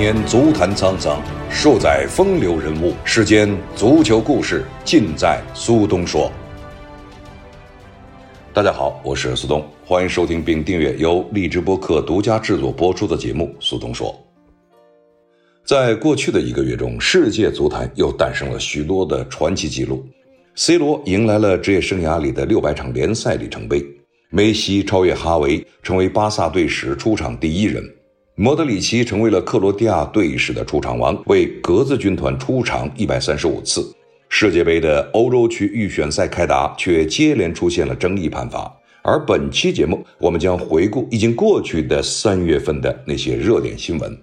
年足坛沧桑，数载风流人物。世间足球故事，尽在苏东说。大家好，我是苏东，欢迎收听并订阅由荔枝播客独家制作播出的节目《苏东说》。在过去的一个月中，世界足坛又诞生了许多的传奇纪录。C 罗迎来了职业生涯里的六百场联赛里程碑，梅西超越哈维，成为巴萨队史出场第一人。莫德里奇成为了克罗地亚队史的出场王，为格子军团出场一百三十五次。世界杯的欧洲区预选赛开打，却接连出现了争议判罚。而本期节目，我们将回顾已经过去的三月份的那些热点新闻。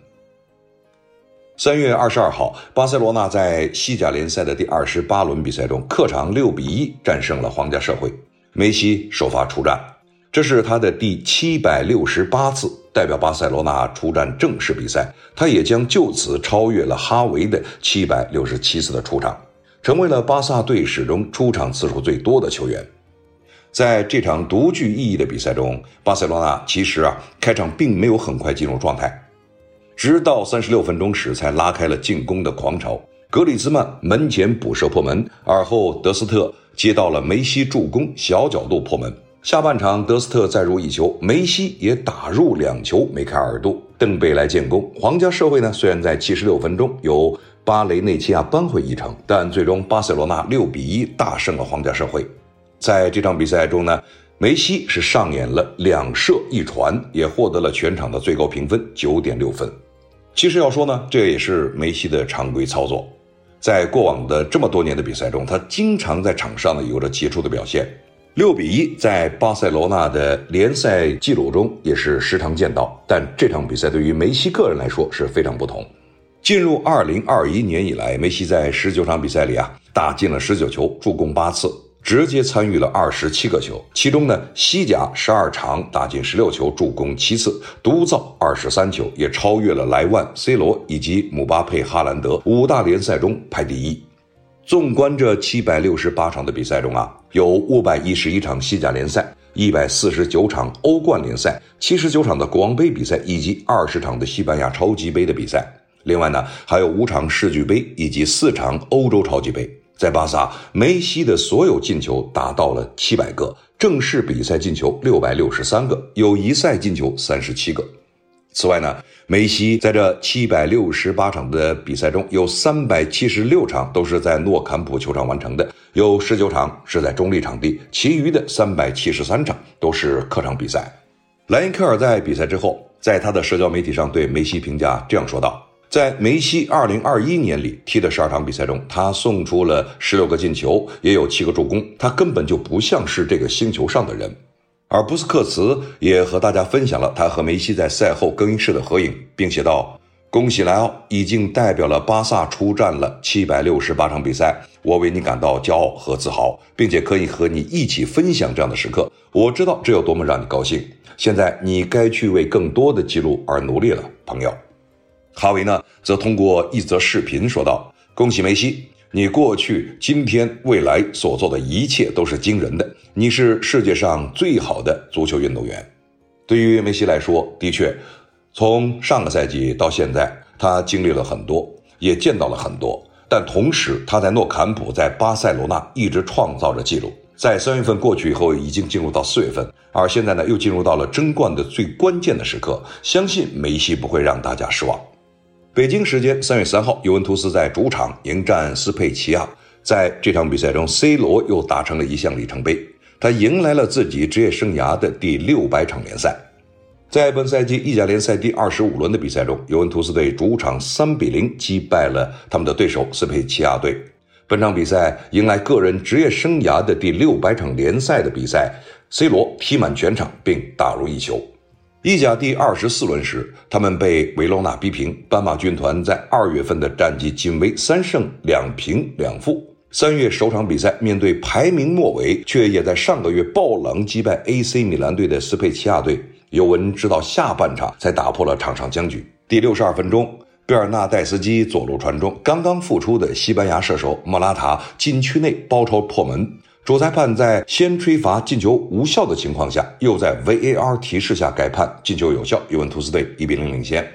三月二十二号，巴塞罗那在西甲联赛的第二十八轮比赛中，客场六比一战胜了皇家社会，梅西首发出战。这是他的第七百六十八次代表巴塞罗那出战正式比赛，他也将就此超越了哈维的七百六十七次的出场，成为了巴萨队史中出场次数最多的球员。在这场独具意义的比赛中，巴塞罗那其实啊开场并没有很快进入状态，直到三十六分钟时才拉开了进攻的狂潮。格里兹曼门前补射破门，而后德斯特接到了梅西助攻，小角度破门。下半场，德斯特再入一球，梅西也打入两球，梅开二度。邓贝莱建功。皇家社会呢，虽然在七十六分钟由巴雷内奇亚扳回一城，但最终巴塞罗那六比一大胜了皇家社会。在这场比赛中呢，梅西是上演了两射一传，也获得了全场的最高评分九点六分。其实要说呢，这也是梅西的常规操作，在过往的这么多年的比赛中，他经常在场上呢有着杰出的表现。六比一，在巴塞罗那的联赛记录中也是时常见到，但这场比赛对于梅西个人来说是非常不同。进入二零二一年以来，梅西在十九场比赛里啊，打进了十九球，助攻八次，直接参与了二十七个球。其中呢，西甲十二场打进十六球，助攻七次，独造二十三球，也超越了莱万、C 罗以及姆巴佩、哈兰德，五大联赛中排第一。纵观这七百六十八场的比赛中啊，有五百一十一场西甲联赛，一百四十九场欧冠联赛，七十九场的国王杯比赛，以及二十场的西班牙超级杯的比赛。另外呢，还有五场世俱杯以及四场欧洲超级杯。在巴萨，梅西的所有进球达到了七百个，正式比赛进球六百六十三个，友谊赛进球三十七个。此外呢，梅西在这七百六十八场的比赛中，有三百七十六场都是在诺坎普球场完成的，有十九场是在中立场地，其余的三百七十三场都是客场比赛。莱因克尔在比赛之后，在他的社交媒体上对梅西评价这样说道：“在梅西二零二一年里踢的十二场比赛中，他送出了十六个进球，也有七个助攻，他根本就不像是这个星球上的人。”而布斯克茨也和大家分享了他和梅西在赛后更衣室的合影，并写道：“恭喜莱奥，已经代表了巴萨出战了七百六十八场比赛，我为你感到骄傲和自豪，并且可以和你一起分享这样的时刻。我知道这有多么让你高兴。现在你该去为更多的记录而努力了，朋友。”哈维呢，则通过一则视频说道：“恭喜梅西。”你过去、今天、未来所做的一切都是惊人的。你是世界上最好的足球运动员。对于梅西来说，的确，从上个赛季到现在，他经历了很多，也见到了很多。但同时，他在诺坎普、在巴塞罗那一直创造着记录。在三月份过去以后，已经进入到四月份，而现在呢，又进入到了争冠的最关键的时刻。相信梅西不会让大家失望。北京时间三月三号，尤文图斯在主场迎战斯佩齐亚。在这场比赛中，C 罗又达成了一项里程碑，他迎来了自己职业生涯的第六百场联赛。在本赛季意甲联赛第二十五轮的比赛中，尤文图斯队主场三比零击败了他们的对手斯佩齐亚队。本场比赛迎来个人职业生涯的第六百场联赛的比赛，C 罗踢满全场并打入一球。意甲第二十四轮时，他们被维罗纳逼平。斑马军团在二月份的战绩仅为三胜两平两负。三月首场比赛面对排名末尾却也在上个月爆冷击败 AC 米兰队的斯佩齐亚队，尤文直到下半场才打破了场上僵局。第六十二分钟，贝尔纳代斯基左路传中，刚刚复出的西班牙射手莫拉塔禁区内包抄破门。主裁判在先吹罚进球无效的情况下，又在 VAR 提示下改判进球有效，尤文图斯队一比零领先。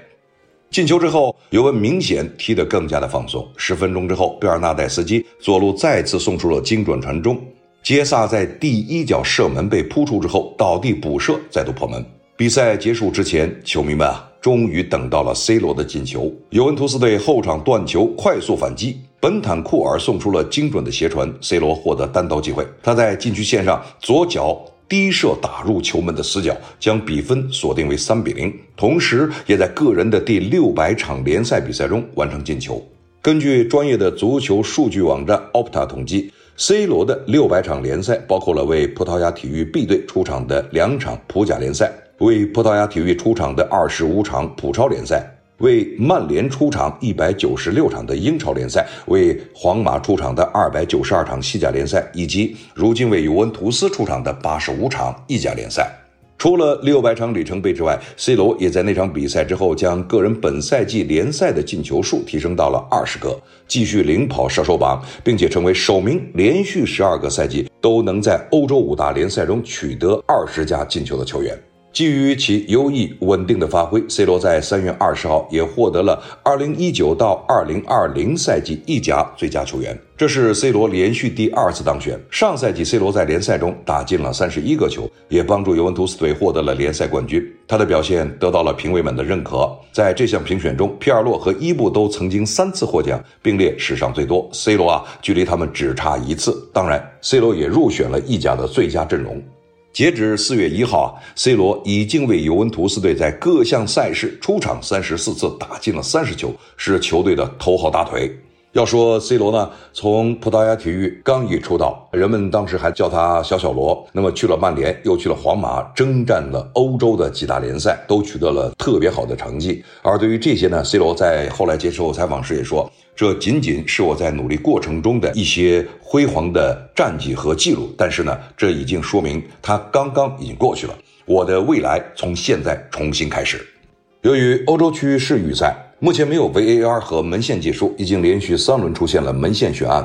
进球之后，尤文明显踢得更加的放松。十分钟之后，贝尔纳代斯基左路再次送出了精准传中，杰萨在第一脚射门被扑出之后倒地补射，再度破门。比赛结束之前，球迷们啊，终于等到了 C 罗的进球。尤文图斯队后场断球，快速反击，本坦库尔送出了精准的斜传，C 罗获得单刀机会，他在禁区线上左脚。低射打入球门的死角，将比分锁定为三比零，同时也在个人的第六百场联赛比赛中完成进球。根据专业的足球数据网站 Opta 统计，C 罗的六百场联赛包括了为葡萄牙体育 B 队出场的两场葡甲联赛，为葡萄牙体育出场的二十五场葡超联赛。为曼联出场一百九十六场的英超联赛，为皇马出场的二百九十二场西甲联赛，以及如今为尤文图斯出场的八十五场意甲联赛。除了六百场里程碑之外，C 罗也在那场比赛之后将个人本赛季联赛的进球数提升到了二十个，继续领跑射手榜，并且成为首名连续十二个赛季都能在欧洲五大联赛中取得二十加进球的球员。基于其优异稳定的发挥，C 罗在三月二十号也获得了二零一九到二零二零赛季意甲最佳球员，这是 C 罗连续第二次当选。上赛季 C 罗在联赛中打进了三十一个球，也帮助尤文图斯队获得了联赛冠军。他的表现得到了评委们的认可。在这项评选中，皮尔洛和伊布都曾经三次获奖，并列史上最多。C 罗啊，距离他们只差一次。当然，C 罗也入选了意甲的最佳阵容。截止四月一号啊，C 罗已经为尤文图斯队在各项赛事出场三十四次，打进了三十球，是球队的头号大腿。要说 C 罗呢，从葡萄牙体育刚一出道，人们当时还叫他小小罗。那么去了曼联，又去了皇马，征战了欧洲的几大联赛，都取得了特别好的成绩。而对于这些呢，C 罗在后来接受采访时也说，这仅仅是我在努力过程中的一些辉煌的战绩和记录。但是呢，这已经说明他刚刚已经过去了，我的未来从现在重新开始。由于欧洲区世预赛。目前没有 VAR 和门线技术，已经连续三轮出现了门线悬案。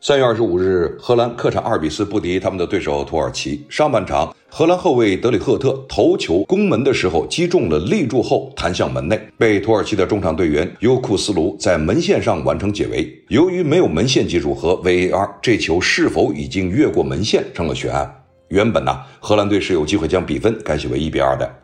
三月二十五日，荷兰客场二比四不敌他们的对手土耳其。上半场，荷兰后卫德里赫特头球攻门的时候击中了立柱后弹向门内，被土耳其的中场队员尤库斯卢在门线上完成解围。由于没有门线技术和 VAR，这球是否已经越过门线成了悬案。原本呢，荷兰队是有机会将比分改写为一比二的。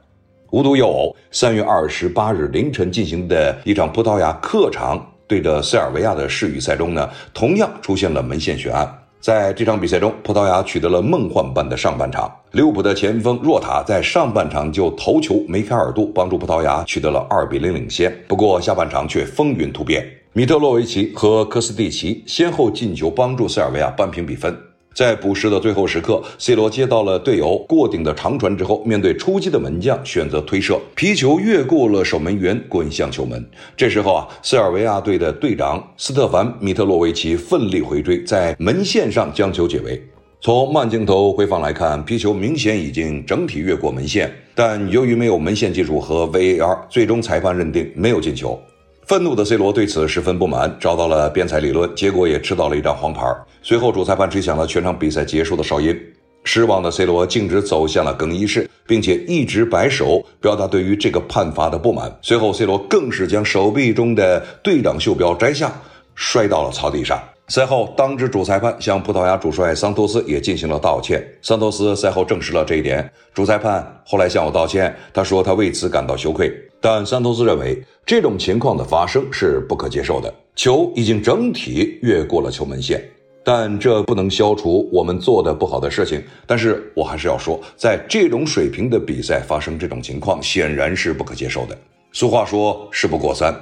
无独有偶，三月二十八日凌晨进行的一场葡萄牙客场对着塞尔维亚的世预赛中呢，同样出现了门线悬案。在这场比赛中，葡萄牙取得了梦幻般的上半场，利物浦的前锋若塔在上半场就头球梅开二度，帮助葡萄牙取得了二比零领先。不过下半场却风云突变，米特洛维奇和科斯蒂奇先后进球，帮助塞尔维亚扳平比分。在补时的最后时刻，C 罗接到了队友过顶的长传之后，面对出击的门将，选择推射，皮球越过了守门员，滚向球门。这时候啊，塞尔维亚队的队长斯特凡·米特洛维奇奋力回追，在门线上将球解围。从慢镜头回放来看，皮球明显已经整体越过门线，但由于没有门线技术和 VAR，最终裁判认定没有进球。愤怒的 C 罗对此十分不满，找到了边裁理论，结果也吃到了一张黄牌。随后，主裁判吹响了全场比赛结束的哨音。失望的 C 罗径直走向了更衣室，并且一直摆手，表达对于这个判罚的不满。随后，C 罗更是将手臂中的队长袖标摘下，摔到了草地上。赛后，当值主裁判向葡萄牙主帅桑托斯也进行了道歉。桑托斯赛后证实了这一点。主裁判后来向我道歉，他说他为此感到羞愧。但桑托斯认为这种情况的发生是不可接受的。球已经整体越过了球门线，但这不能消除我们做的不好的事情。但是我还是要说，在这种水平的比赛发生这种情况，显然是不可接受的。俗话说，事不过三。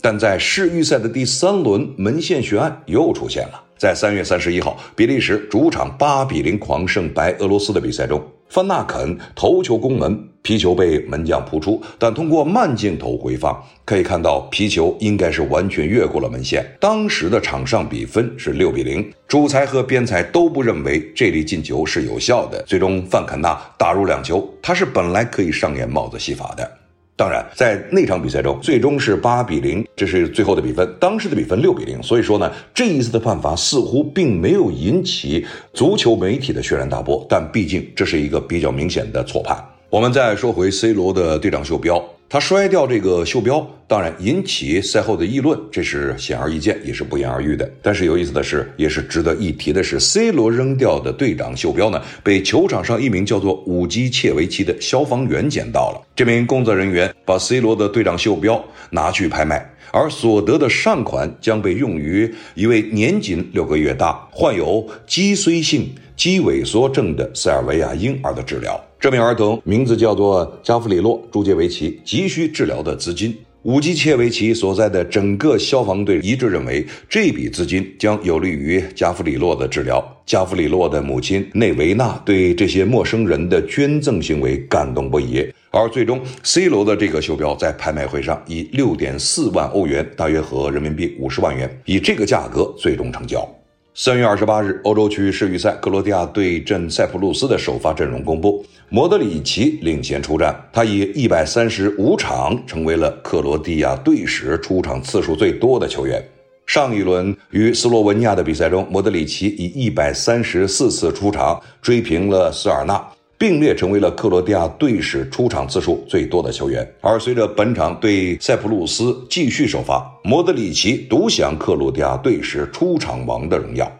但在世预赛的第三轮，门线悬案又出现了。在三月三十一号，比利时主场八比零狂胜白俄罗斯的比赛中，范纳肯头球攻门，皮球被门将扑出。但通过慢镜头回放，可以看到皮球应该是完全越过了门线。当时的场上比分是六比零，主裁和边裁都不认为这粒进球是有效的。最终，范肯纳打入两球，他是本来可以上演帽子戏法的。当然，在那场比赛中，最终是八比零，这是最后的比分。当时的比分六比零，所以说呢，这一次的判罚似乎并没有引起足球媒体的轩然大波。但毕竟这是一个比较明显的错判。我们再说回 C 罗的队长袖标，他摔掉这个袖标，当然引起赛后的议论，这是显而易见，也是不言而喻的。但是有意思的是，也是值得一提的是，C 罗扔掉的队长袖标呢，被球场上一名叫做武基切维奇的消防员捡到了。这名工作人员把 C 罗的队长袖标拿去拍卖，而所得的善款将被用于一位年仅六个月大、患有脊髓性肌萎缩症的塞尔维亚婴儿的治疗。这名儿童名字叫做加弗里洛·朱杰维奇，急需治疗的资金。武基切维奇所在的整个消防队一致认为，这笔资金将有利于加弗里洛的治疗。加弗里洛的母亲内维娜对这些陌生人的捐赠行为感动不已，而最终，C 罗的这个袖标在拍卖会上以六点四万欧元，大约合人民币五十万元，以这个价格最终成交。三月二十八日，欧洲区世预赛，克罗地亚对阵塞浦路斯的首发阵容公布，莫德里奇领衔出战，他以一百三十五场成为了克罗地亚队史出场次数最多的球员。上一轮与斯洛文尼亚的比赛中，莫德里奇以一百三十四次出场追平了斯尔纳。并列成为了克罗地亚队史出场次数最多的球员。而随着本场对塞浦路斯继续首发，莫德里奇独享克罗地亚队史出场王的荣耀。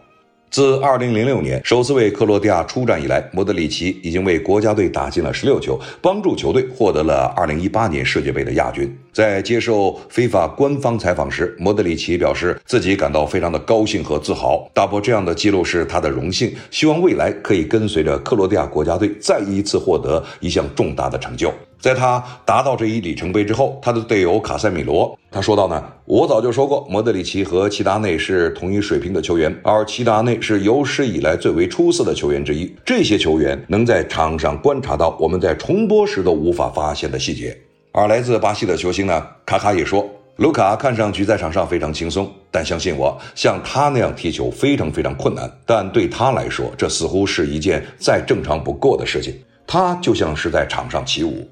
自2006年首次为克罗地亚出战以来，莫德里奇已经为国家队打进了16球，帮助球队获得了2018年世界杯的亚军。在接受非法官方采访时，莫德里奇表示自己感到非常的高兴和自豪，打破这样的记录是他的荣幸，希望未来可以跟随着克罗地亚国家队再一次获得一项重大的成就。在他达到这一里程碑之后，他的队友卡塞米罗他说道呢：“我早就说过，莫德里奇和齐达内是同一水平的球员，而齐达内是有史以来最为出色的球员之一。这些球员能在场上观察到我们在重播时都无法发现的细节。”而来自巴西的球星呢，卡卡也说：“卢卡看上去在场上非常轻松，但相信我，像他那样踢球非常非常困难。但对他来说，这似乎是一件再正常不过的事情。他就像是在场上起舞。”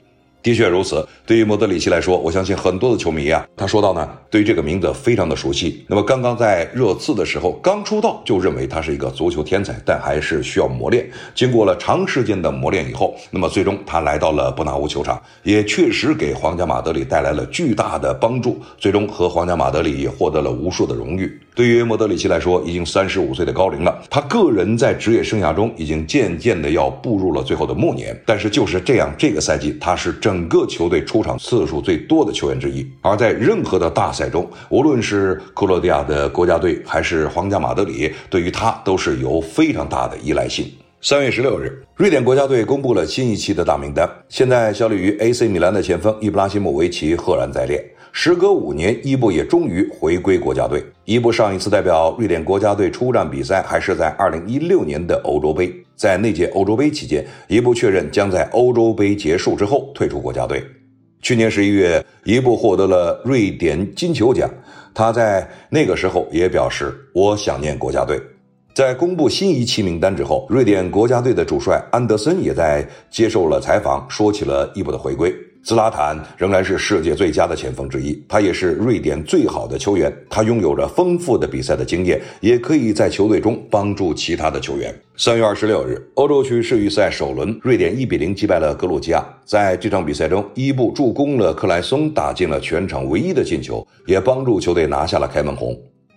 的确如此。对于莫德里奇来说，我相信很多的球迷啊，他说到呢，对于这个名字非常的熟悉。那么刚刚在热刺的时候，刚出道就认为他是一个足球天才，但还是需要磨练。经过了长时间的磨练以后，那么最终他来到了伯纳乌球场，也确实给皇家马德里带来了巨大的帮助。最终和皇家马德里也获得了无数的荣誉。对于莫德里奇来说，已经三十五岁的高龄了，他个人在职业生涯中已经渐渐的要步入了最后的暮年。但是就是这样，这个赛季他是。整个球队出场次数最多的球员之一，而在任何的大赛中，无论是克罗地亚的国家队还是皇家马德里，对于他都是有非常大的依赖性。三月十六日，瑞典国家队公布了新一期的大名单，现在效力于 AC 米兰的前锋伊布拉希莫维奇赫然在列。时隔五年，伊布也终于回归国家队。伊布上一次代表瑞典国家队出战比赛还是在二零一六年的欧洲杯。在那届欧洲杯期间，伊布确认将在欧洲杯结束之后退出国家队。去年十一月，伊布获得了瑞典金球奖。他在那个时候也表示：“我想念国家队。”在公布新一期名单之后，瑞典国家队的主帅安德森也在接受了采访，说起了伊布的回归。兹拉坦仍然是世界最佳的前锋之一，他也是瑞典最好的球员。他拥有着丰富的比赛的经验，也可以在球队中帮助其他的球员。三月二十六日，欧洲区世预赛首轮，瑞典一比零击败了格鲁吉亚。在这场比赛中，伊布助攻了克莱松打进了全场唯一的进球，也帮助球队拿下了开门红。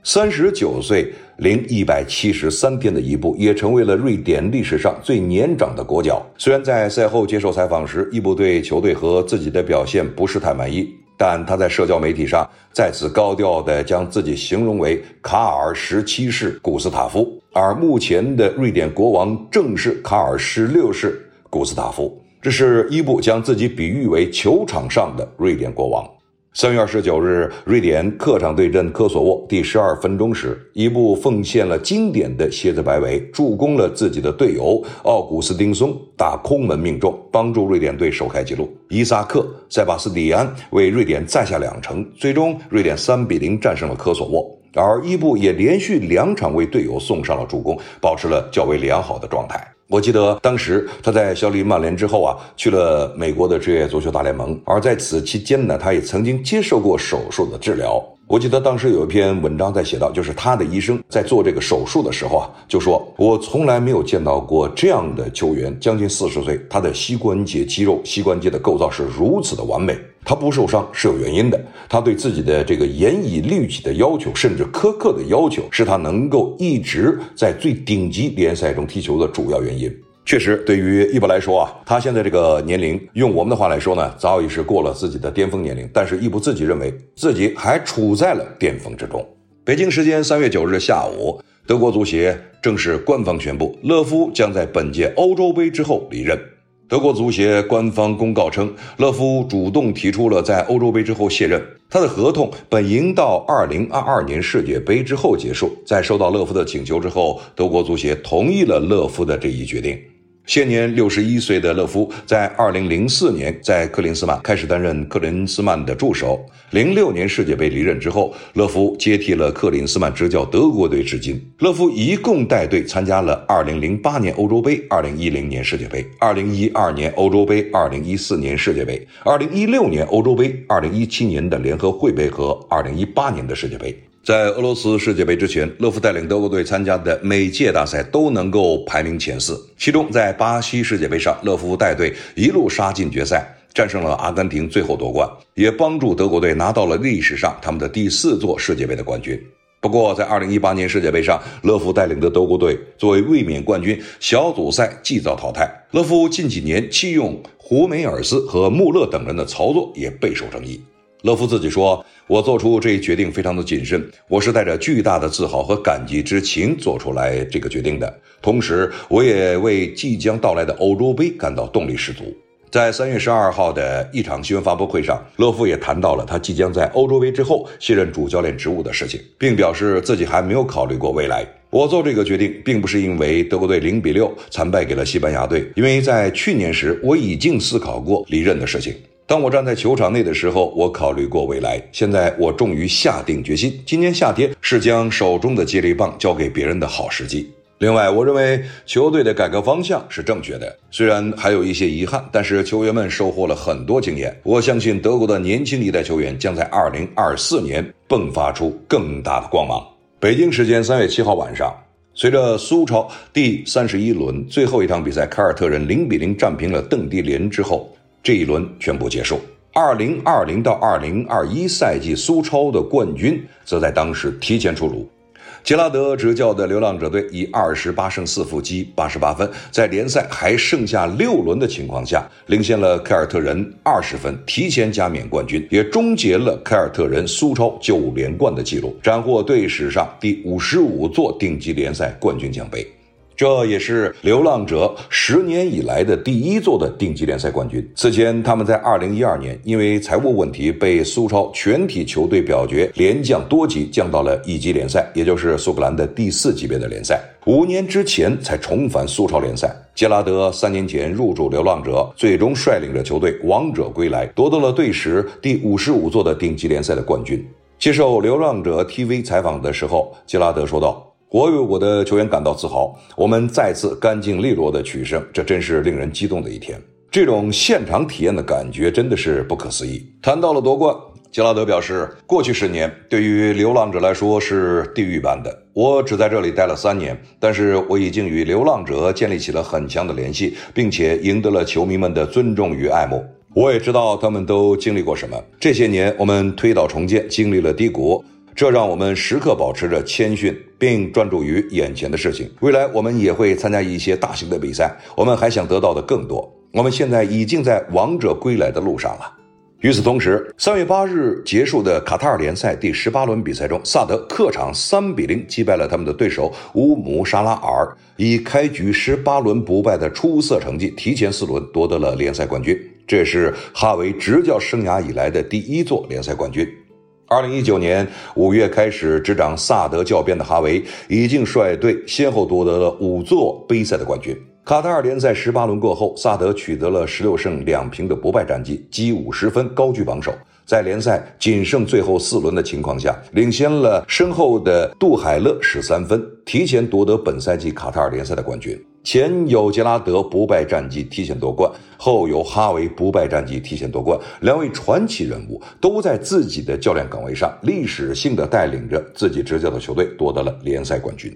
三十九岁零一百七十三天的伊布，也成为了瑞典历史上最年长的国脚。虽然在赛后接受采访时，伊布对球队和自己的表现不是太满意，但他在社交媒体上再次高调地将自己形容为卡尔十七世古斯塔夫，而目前的瑞典国王正是卡尔十六世古斯塔夫。这是伊布将自己比喻为球场上的瑞典国王。三月二十九日，瑞典客场对阵科索沃。第十二分钟时，伊布奉献了经典的蝎子摆尾，助攻了自己的队友奥古斯丁松打空门命中，帮助瑞典队首开纪录。伊萨克·塞巴斯蒂安为瑞典再下两城，最终瑞典三比零战胜了科索沃。而伊布也连续两场为队友送上了助攻，保持了较为良好的状态。我记得当时他在效力曼联之后啊，去了美国的职业足球大联盟，而在此期间呢，他也曾经接受过手术的治疗。我记得当时有一篇文章在写到，就是他的医生在做这个手术的时候啊，就说：“我从来没有见到过这样的球员，将近四十岁，他的膝关节肌肉、膝关节的构造是如此的完美。”他不受伤是有原因的，他对自己的这个严以律己的要求，甚至苛刻的要求，是他能够一直在最顶级联赛中踢球的主要原因。确实，对于伊布来说啊，他现在这个年龄，用我们的话来说呢，早已是过了自己的巅峰年龄。但是伊布自己认为自己还处在了巅峰之中。北京时间三月九日下午，德国足协正式官方宣布，勒夫将在本届欧洲杯之后离任。德国足协官方公告称，勒夫主动提出了在欧洲杯之后卸任。他的合同本应到二零二二年世界杯之后结束。在收到勒夫的请求之后，德国足协同意了勒夫的这一决定。现年六十一岁的勒夫，在二零零四年在克林斯曼开始担任克林斯曼的助手。零六年世界杯离任之后，勒夫接替了克林斯曼执教德国队至今。勒夫一共带队参加了二零零八年欧洲杯、二零一零年世界杯、二零一二年欧洲杯、二零一四年世界杯、二零一六年欧洲杯、二零一七年的联合会杯和二零一八年的世界杯。在俄罗斯世界杯之前，勒夫带领德国队参加的每届大赛都能够排名前四。其中，在巴西世界杯上，勒夫带队一路杀进决赛，战胜了阿根廷，最后夺冠，也帮助德国队拿到了历史上他们的第四座世界杯的冠军。不过，在2018年世界杯上，勒夫带领的德国队作为卫冕冠军，小组赛即遭淘汰。勒夫近几年弃用胡梅尔斯和穆勒等人的操作也备受争议。勒夫自己说：“我做出这一决定非常的谨慎，我是带着巨大的自豪和感激之情做出来这个决定的。同时，我也为即将到来的欧洲杯感到动力十足。”在三月十二号的一场新闻发布会上，勒夫也谈到了他即将在欧洲杯之后卸任主教练职务的事情，并表示自己还没有考虑过未来。我做这个决定，并不是因为德国队零比六惨败给了西班牙队，因为在去年时我已经思考过离任的事情。当我站在球场内的时候，我考虑过未来。现在我终于下定决心，今年夏天是将手中的接力棒交给别人的好时机。另外，我认为球队的改革方向是正确的，虽然还有一些遗憾，但是球员们收获了很多经验。我相信德国的年轻一代球员将在2024年迸发出更大的光芒。北京时间3月7号晚上，随着苏超第三十一轮最后一场比赛，凯尔特人0比0战平了邓迪联之后。这一轮全部结束。二零二零到二零二一赛季苏超的冠军则在当时提前出炉。杰拉德执教的流浪者队以二十八胜四负积八十八分，在联赛还剩下六轮的情况下，领先了凯尔特人二十分，提前加冕冠军，也终结了凯尔特人苏超九连冠的记录，斩获队史上第五十五座顶级联赛冠军奖杯。这也是流浪者十年以来的第一座的顶级联赛冠军。此前，他们在二零一二年因为财务问题被苏超全体球队表决连降多级，降到了一级联赛，也就是苏格兰的第四级别的联赛。五年之前才重返苏超联赛。杰拉德三年前入驻流浪者，最终率领着球队王者归来，夺得了队史第五十五座的顶级联赛的冠军。接受流浪者 TV 采访的时候，杰拉德说道。我为我的球员感到自豪，我们再次干净利落的取胜，这真是令人激动的一天。这种现场体验的感觉真的是不可思议。谈到了夺冠，杰拉德表示，过去十年对于流浪者来说是地狱般的。我只在这里待了三年，但是我已经与流浪者建立起了很强的联系，并且赢得了球迷们的尊重与爱慕。我也知道他们都经历过什么。这些年，我们推倒重建，经历了低谷。这让我们时刻保持着谦逊，并专注于眼前的事情。未来我们也会参加一些大型的比赛，我们还想得到的更多。我们现在已经在王者归来的路上了。与此同时，三月八日结束的卡塔尔联赛第十八轮比赛中，萨德客场三比零击败了他们的对手乌姆沙拉尔，以开局十八轮不败的出色成绩，提前四轮夺得了联赛冠军。这是哈维执教生涯以来的第一座联赛冠军。二零一九年五月开始执掌萨德教鞭的哈维，已经率队先后夺得了五座杯赛的冠军。卡塔尔联赛十八轮过后，萨德取得了十六胜两平的不败战绩，积五十分，高居榜首。在联赛仅剩最后四轮的情况下，领先了身后的杜海勒十三分，提前夺得本赛季卡塔尔联赛的冠军。前有杰拉德不败战绩提前夺冠，后有哈维不败战绩提前夺冠，两位传奇人物都在自己的教练岗位上历史性的带领着自己执教的球队夺得了联赛冠军。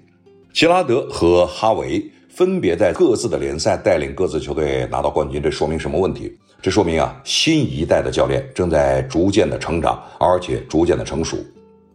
杰拉德和哈维分别在各自的联赛带领各自球队拿到冠军，这说明什么问题？这说明啊，新一代的教练正在逐渐的成长，而且逐渐的成熟。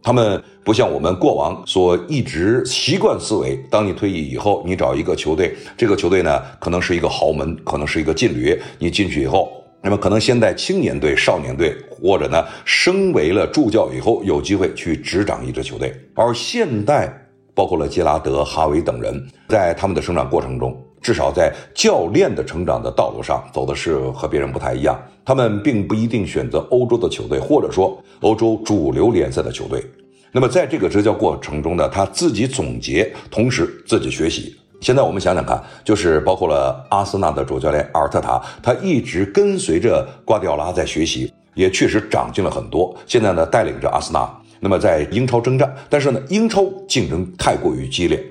他们不像我们过往所一直习惯思维，当你退役以后，你找一个球队，这个球队呢，可能是一个豪门，可能是一个劲旅，你进去以后，那么可能先在青年队、少年队，或者呢，升为了助教以后，有机会去执掌一支球队。而现代，包括了杰拉德、哈维等人，在他们的成长过程中。至少在教练的成长的道路上走的是和别人不太一样，他们并不一定选择欧洲的球队，或者说欧洲主流联赛的球队。那么在这个执教过程中呢，他自己总结，同时自己学习。现在我们想想看，就是包括了阿森纳的主教练阿尔特塔，他一直跟随着瓜迪奥拉在学习，也确实长进了很多。现在呢，带领着阿森纳，那么在英超征战，但是呢，英超竞争太过于激烈。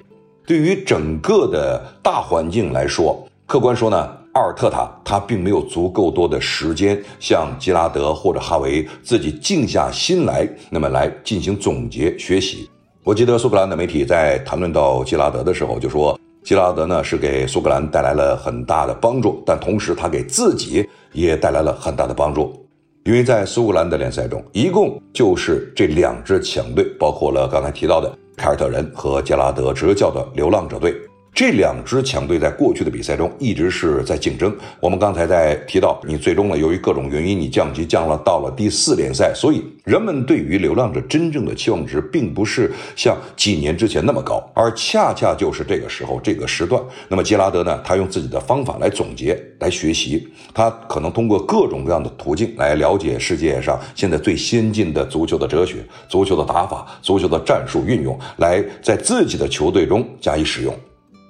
对于整个的大环境来说，客观说呢，阿尔特塔他并没有足够多的时间像吉拉德或者哈维自己静下心来，那么来进行总结学习。我记得苏格兰的媒体在谈论到吉拉德的时候，就说吉拉德呢是给苏格兰带来了很大的帮助，但同时他给自己也带来了很大的帮助，因为在苏格兰的联赛中，一共就是这两支强队，包括了刚才提到的。凯尔特人和杰拉德执教的流浪者队，这两支强队在过去的比赛中一直是在竞争。我们刚才在提到，你最终呢，由于各种原因，你降级降了到了第四联赛，所以人们对于流浪者真正的期望值，并不是像几年之前那么高，而恰恰就是这个时候这个时段。那么杰拉德呢，他用自己的方法来总结、来学习，他可能通过各种各样的途径来了解世界上现在最先进的足球的哲学、足球的打法、足球的战术运用，来在自己的球队中加以使用。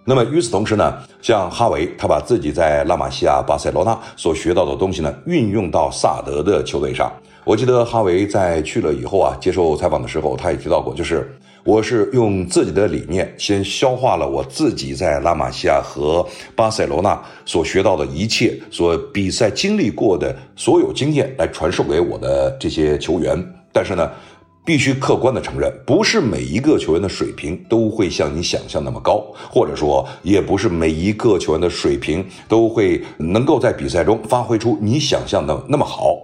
那么与此同时呢，像哈维，他把自己在拉玛西亚、巴塞罗那所学到的东西呢，运用到萨德的球队上。我记得哈维在去了以后啊，接受采访的时候，他也提到过，就是我是用自己的理念，先消化了我自己在拉玛西亚和巴塞罗那所学到的一切，所比赛经历过的所有经验，来传授给我的这些球员。但是呢。必须客观的承认，不是每一个球员的水平都会像你想象那么高，或者说，也不是每一个球员的水平都会能够在比赛中发挥出你想象的那么好。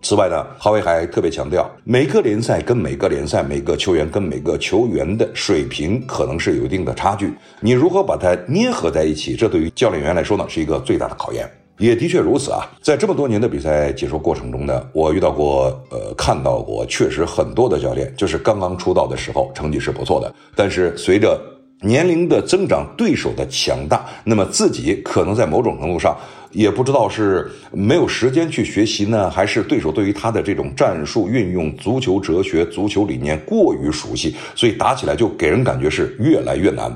此外呢，哈维还特别强调，每个联赛跟每个联赛，每个球员跟每个球员的水平可能是有一定的差距，你如何把它捏合在一起，这对于教练员来说呢，是一个最大的考验。也的确如此啊，在这么多年的比赛解说过程中呢，我遇到过，呃，看到过，确实很多的教练就是刚刚出道的时候成绩是不错的，但是随着年龄的增长，对手的强大，那么自己可能在某种程度上也不知道是没有时间去学习呢，还是对手对于他的这种战术运用、足球哲学、足球理念过于熟悉，所以打起来就给人感觉是越来越难。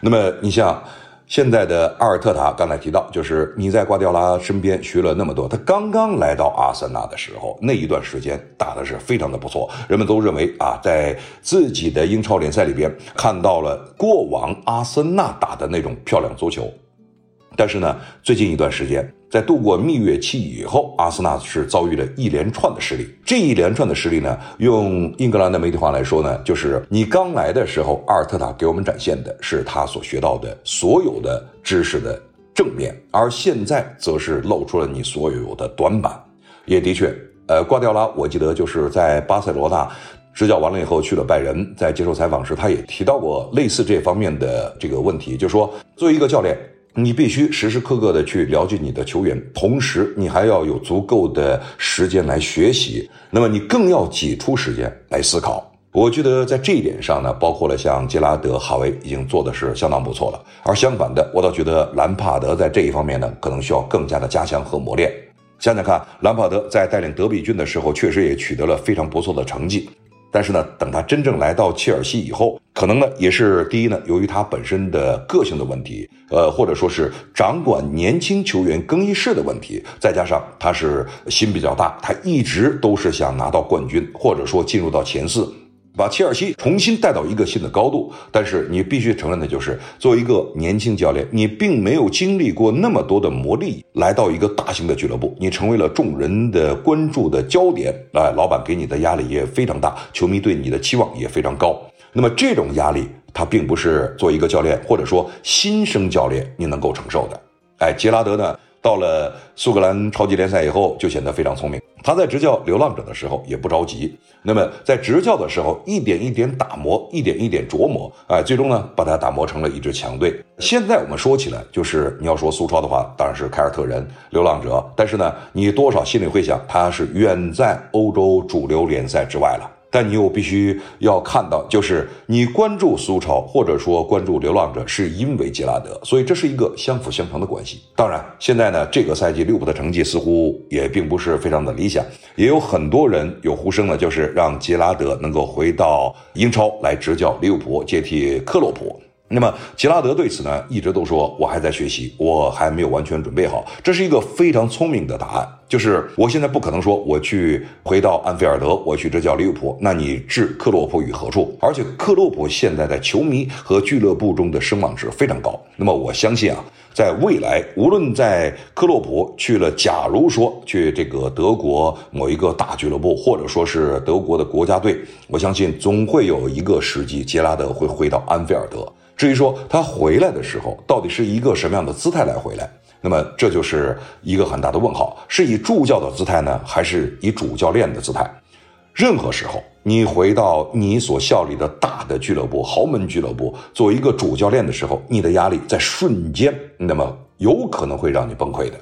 那么你像。现在的阿尔特塔刚才提到，就是你在瓜迪奥拉身边学了那么多。他刚刚来到阿森纳的时候，那一段时间打的是非常的不错，人们都认为啊，在自己的英超联赛里边看到了过往阿森纳打的那种漂亮足球。但是呢，最近一段时间。在度过蜜月期以后，阿森纳是遭遇了一连串的失利。这一连串的失利呢，用英格兰的媒体话来说呢，就是你刚来的时候，阿尔特塔给我们展现的是他所学到的所有的知识的正面，而现在则是露出了你所有的短板。也的确，呃，瓜迪奥拉，我记得就是在巴塞罗那执教完了以后去了拜仁，在接受采访时，他也提到过类似这方面的这个问题，就是说，作为一个教练。你必须时时刻刻的去了解你的球员，同时你还要有足够的时间来学习。那么你更要挤出时间来思考。我觉得在这一点上呢，包括了像杰拉德、哈维已经做的是相当不错了。而相反的，我倒觉得兰帕德在这一方面呢，可能需要更加的加强和磨练。想想看，兰帕德在带领德比郡的时候，确实也取得了非常不错的成绩。但是呢，等他真正来到切尔西以后，可能呢也是第一呢，由于他本身的个性的问题，呃，或者说是掌管年轻球员更衣室的问题，再加上他是心比较大，他一直都是想拿到冠军，或者说进入到前四。把切尔西重新带到一个新的高度，但是你必须承认的就是，作为一个年轻教练，你并没有经历过那么多的磨砺，来到一个大型的俱乐部，你成为了众人的关注的焦点，哎，老板给你的压力也非常大，球迷对你的期望也非常高。那么这种压力，他并不是做一个教练或者说新生教练你能够承受的。哎，杰拉德呢？到了苏格兰超级联赛以后，就显得非常聪明。他在执教流浪者的时候也不着急，那么在执教的时候一点一点打磨，一点一点琢磨，哎，最终呢把他打磨成了一支强队。现在我们说起来，就是你要说苏超的话，当然是凯尔特人、流浪者，但是呢，你多少心里会想，他是远在欧洲主流联赛之外了。但你又必须要看到，就是你关注苏超或者说关注流浪者，是因为杰拉德，所以这是一个相辅相成的关系。当然，现在呢，这个赛季利物浦的成绩似乎也并不是非常的理想，也有很多人有呼声呢，就是让杰拉德能够回到英超来执教利物浦，接替克洛普。那么杰拉德对此呢，一直都说我还在学习，我还没有完全准备好。这是一个非常聪明的答案，就是我现在不可能说我去回到安菲尔德，我去执教利物浦，那你置克洛普于何处？而且克洛普现在在球迷和俱乐部中的声望值非常高。那么我相信啊，在未来，无论在克洛普去了，假如说去这个德国某一个大俱乐部，或者说是德国的国家队，我相信总会有一个时机，杰拉德会回到安菲尔德。至于说他回来的时候到底是一个什么样的姿态来回来，那么这就是一个很大的问号：是以助教的姿态呢，还是以主教练的姿态？任何时候你回到你所效力的大的俱乐部、豪门俱乐部，作为一个主教练的时候，你的压力在瞬间，那么有可能会让你崩溃的。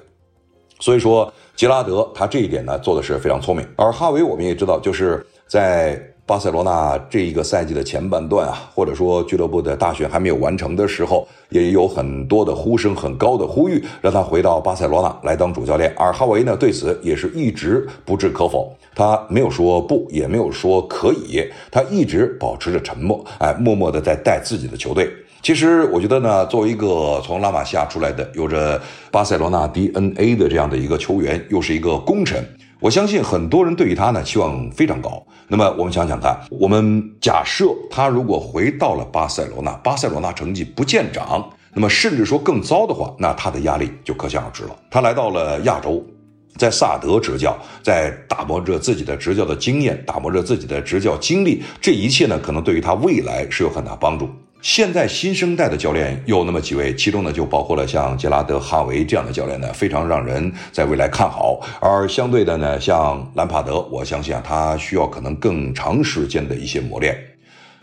所以说，杰拉德他这一点呢做的是非常聪明，而哈维我们也知道，就是在。巴塞罗那这一个赛季的前半段啊，或者说俱乐部的大选还没有完成的时候，也有很多的呼声，很高的呼吁，让他回到巴塞罗那来当主教练。而哈维呢，对此也是一直不置可否，他没有说不，也没有说可以，他一直保持着沉默，哎，默默的在带自己的球队。其实我觉得呢，作为一个从拉玛西亚出来的，有着巴塞罗那 DNA 的这样的一个球员，又是一个功臣。我相信很多人对于他呢期望非常高。那么我们想想看，我们假设他如果回到了巴塞罗那，巴塞罗那成绩不见长，那么甚至说更糟的话，那他的压力就可想而知了。他来到了亚洲，在萨德执教，在打磨着自己的执教的经验，打磨着自己的执教经历，这一切呢，可能对于他未来是有很大帮助。现在新生代的教练有那么几位，其中呢就包括了像杰拉德·哈维这样的教练呢，非常让人在未来看好。而相对的呢，像兰帕德，我相信啊，他需要可能更长时间的一些磨练。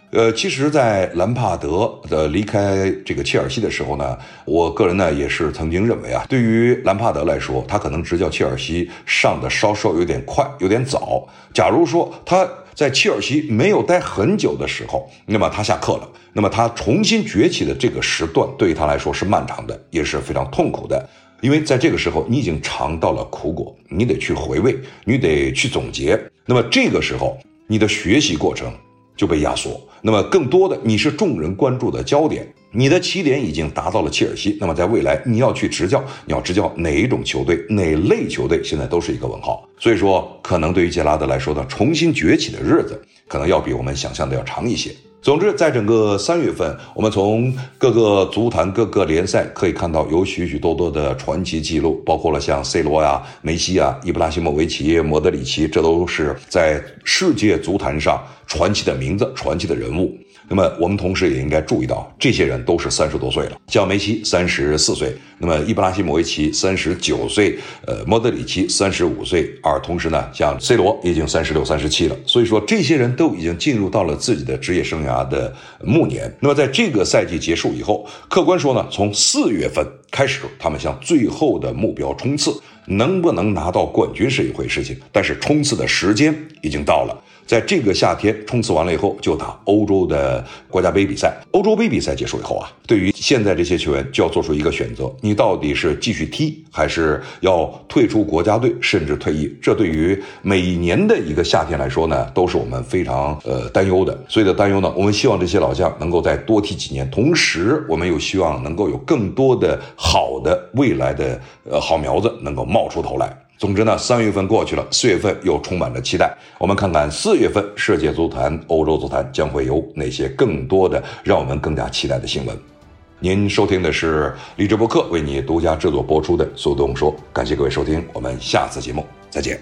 呃，其实，在兰帕德的离开这个切尔西的时候呢，我个人呢也是曾经认为啊，对于兰帕德来说，他可能执教切尔西上的稍稍有点快，有点早。假如说他。在切尔西没有待很久的时候，那么他下课了。那么他重新崛起的这个时段，对于他来说是漫长的，也是非常痛苦的。因为在这个时候，你已经尝到了苦果，你得去回味，你得去总结。那么这个时候，你的学习过程就被压缩。那么更多的，你是众人关注的焦点。你的起点已经达到了切尔西，那么在未来你要去执教，你要执教哪一种球队，哪类球队，现在都是一个问号。所以说，可能对于杰拉德来说呢，重新崛起的日子，可能要比我们想象的要长一些。总之，在整个三月份，我们从各个足坛、各个联赛可以看到有许许多多的传奇记录，包括了像 C 罗呀、梅西啊、伊布拉希莫维奇、莫德里奇，这都是在世界足坛上传奇的名字、传奇的人物。那么我们同时也应该注意到，这些人都是三十多岁了，像梅西三十四岁，那么伊布拉希莫维奇三十九岁，呃，莫德里奇三十五岁，而同时呢，像 C 罗已经三十六、三十七了。所以说，这些人都已经进入到了自己的职业生涯的暮年。那么在这个赛季结束以后，客观说呢，从四月份开始，他们向最后的目标冲刺，能不能拿到冠军是一回事情，但是冲刺的时间已经到了。在这个夏天冲刺完了以后，就打欧洲的国家杯比赛。欧洲杯比赛结束以后啊，对于现在这些球员就要做出一个选择：你你到底是继续踢，还是要退出国家队，甚至退役？这对于每年的一个夏天来说呢，都是我们非常呃担忧的。所以的担忧呢，我们希望这些老将能够再多踢几年，同时我们又希望能够有更多的好的未来的呃好苗子能够冒出头来。总之呢，三月份过去了，四月份又充满着期待。我们看看四月份世界足坛、欧洲足坛将会有哪些更多的让我们更加期待的新闻。您收听的是励志播客为你独家制作播出的《速动说》，感谢各位收听，我们下次节目再见。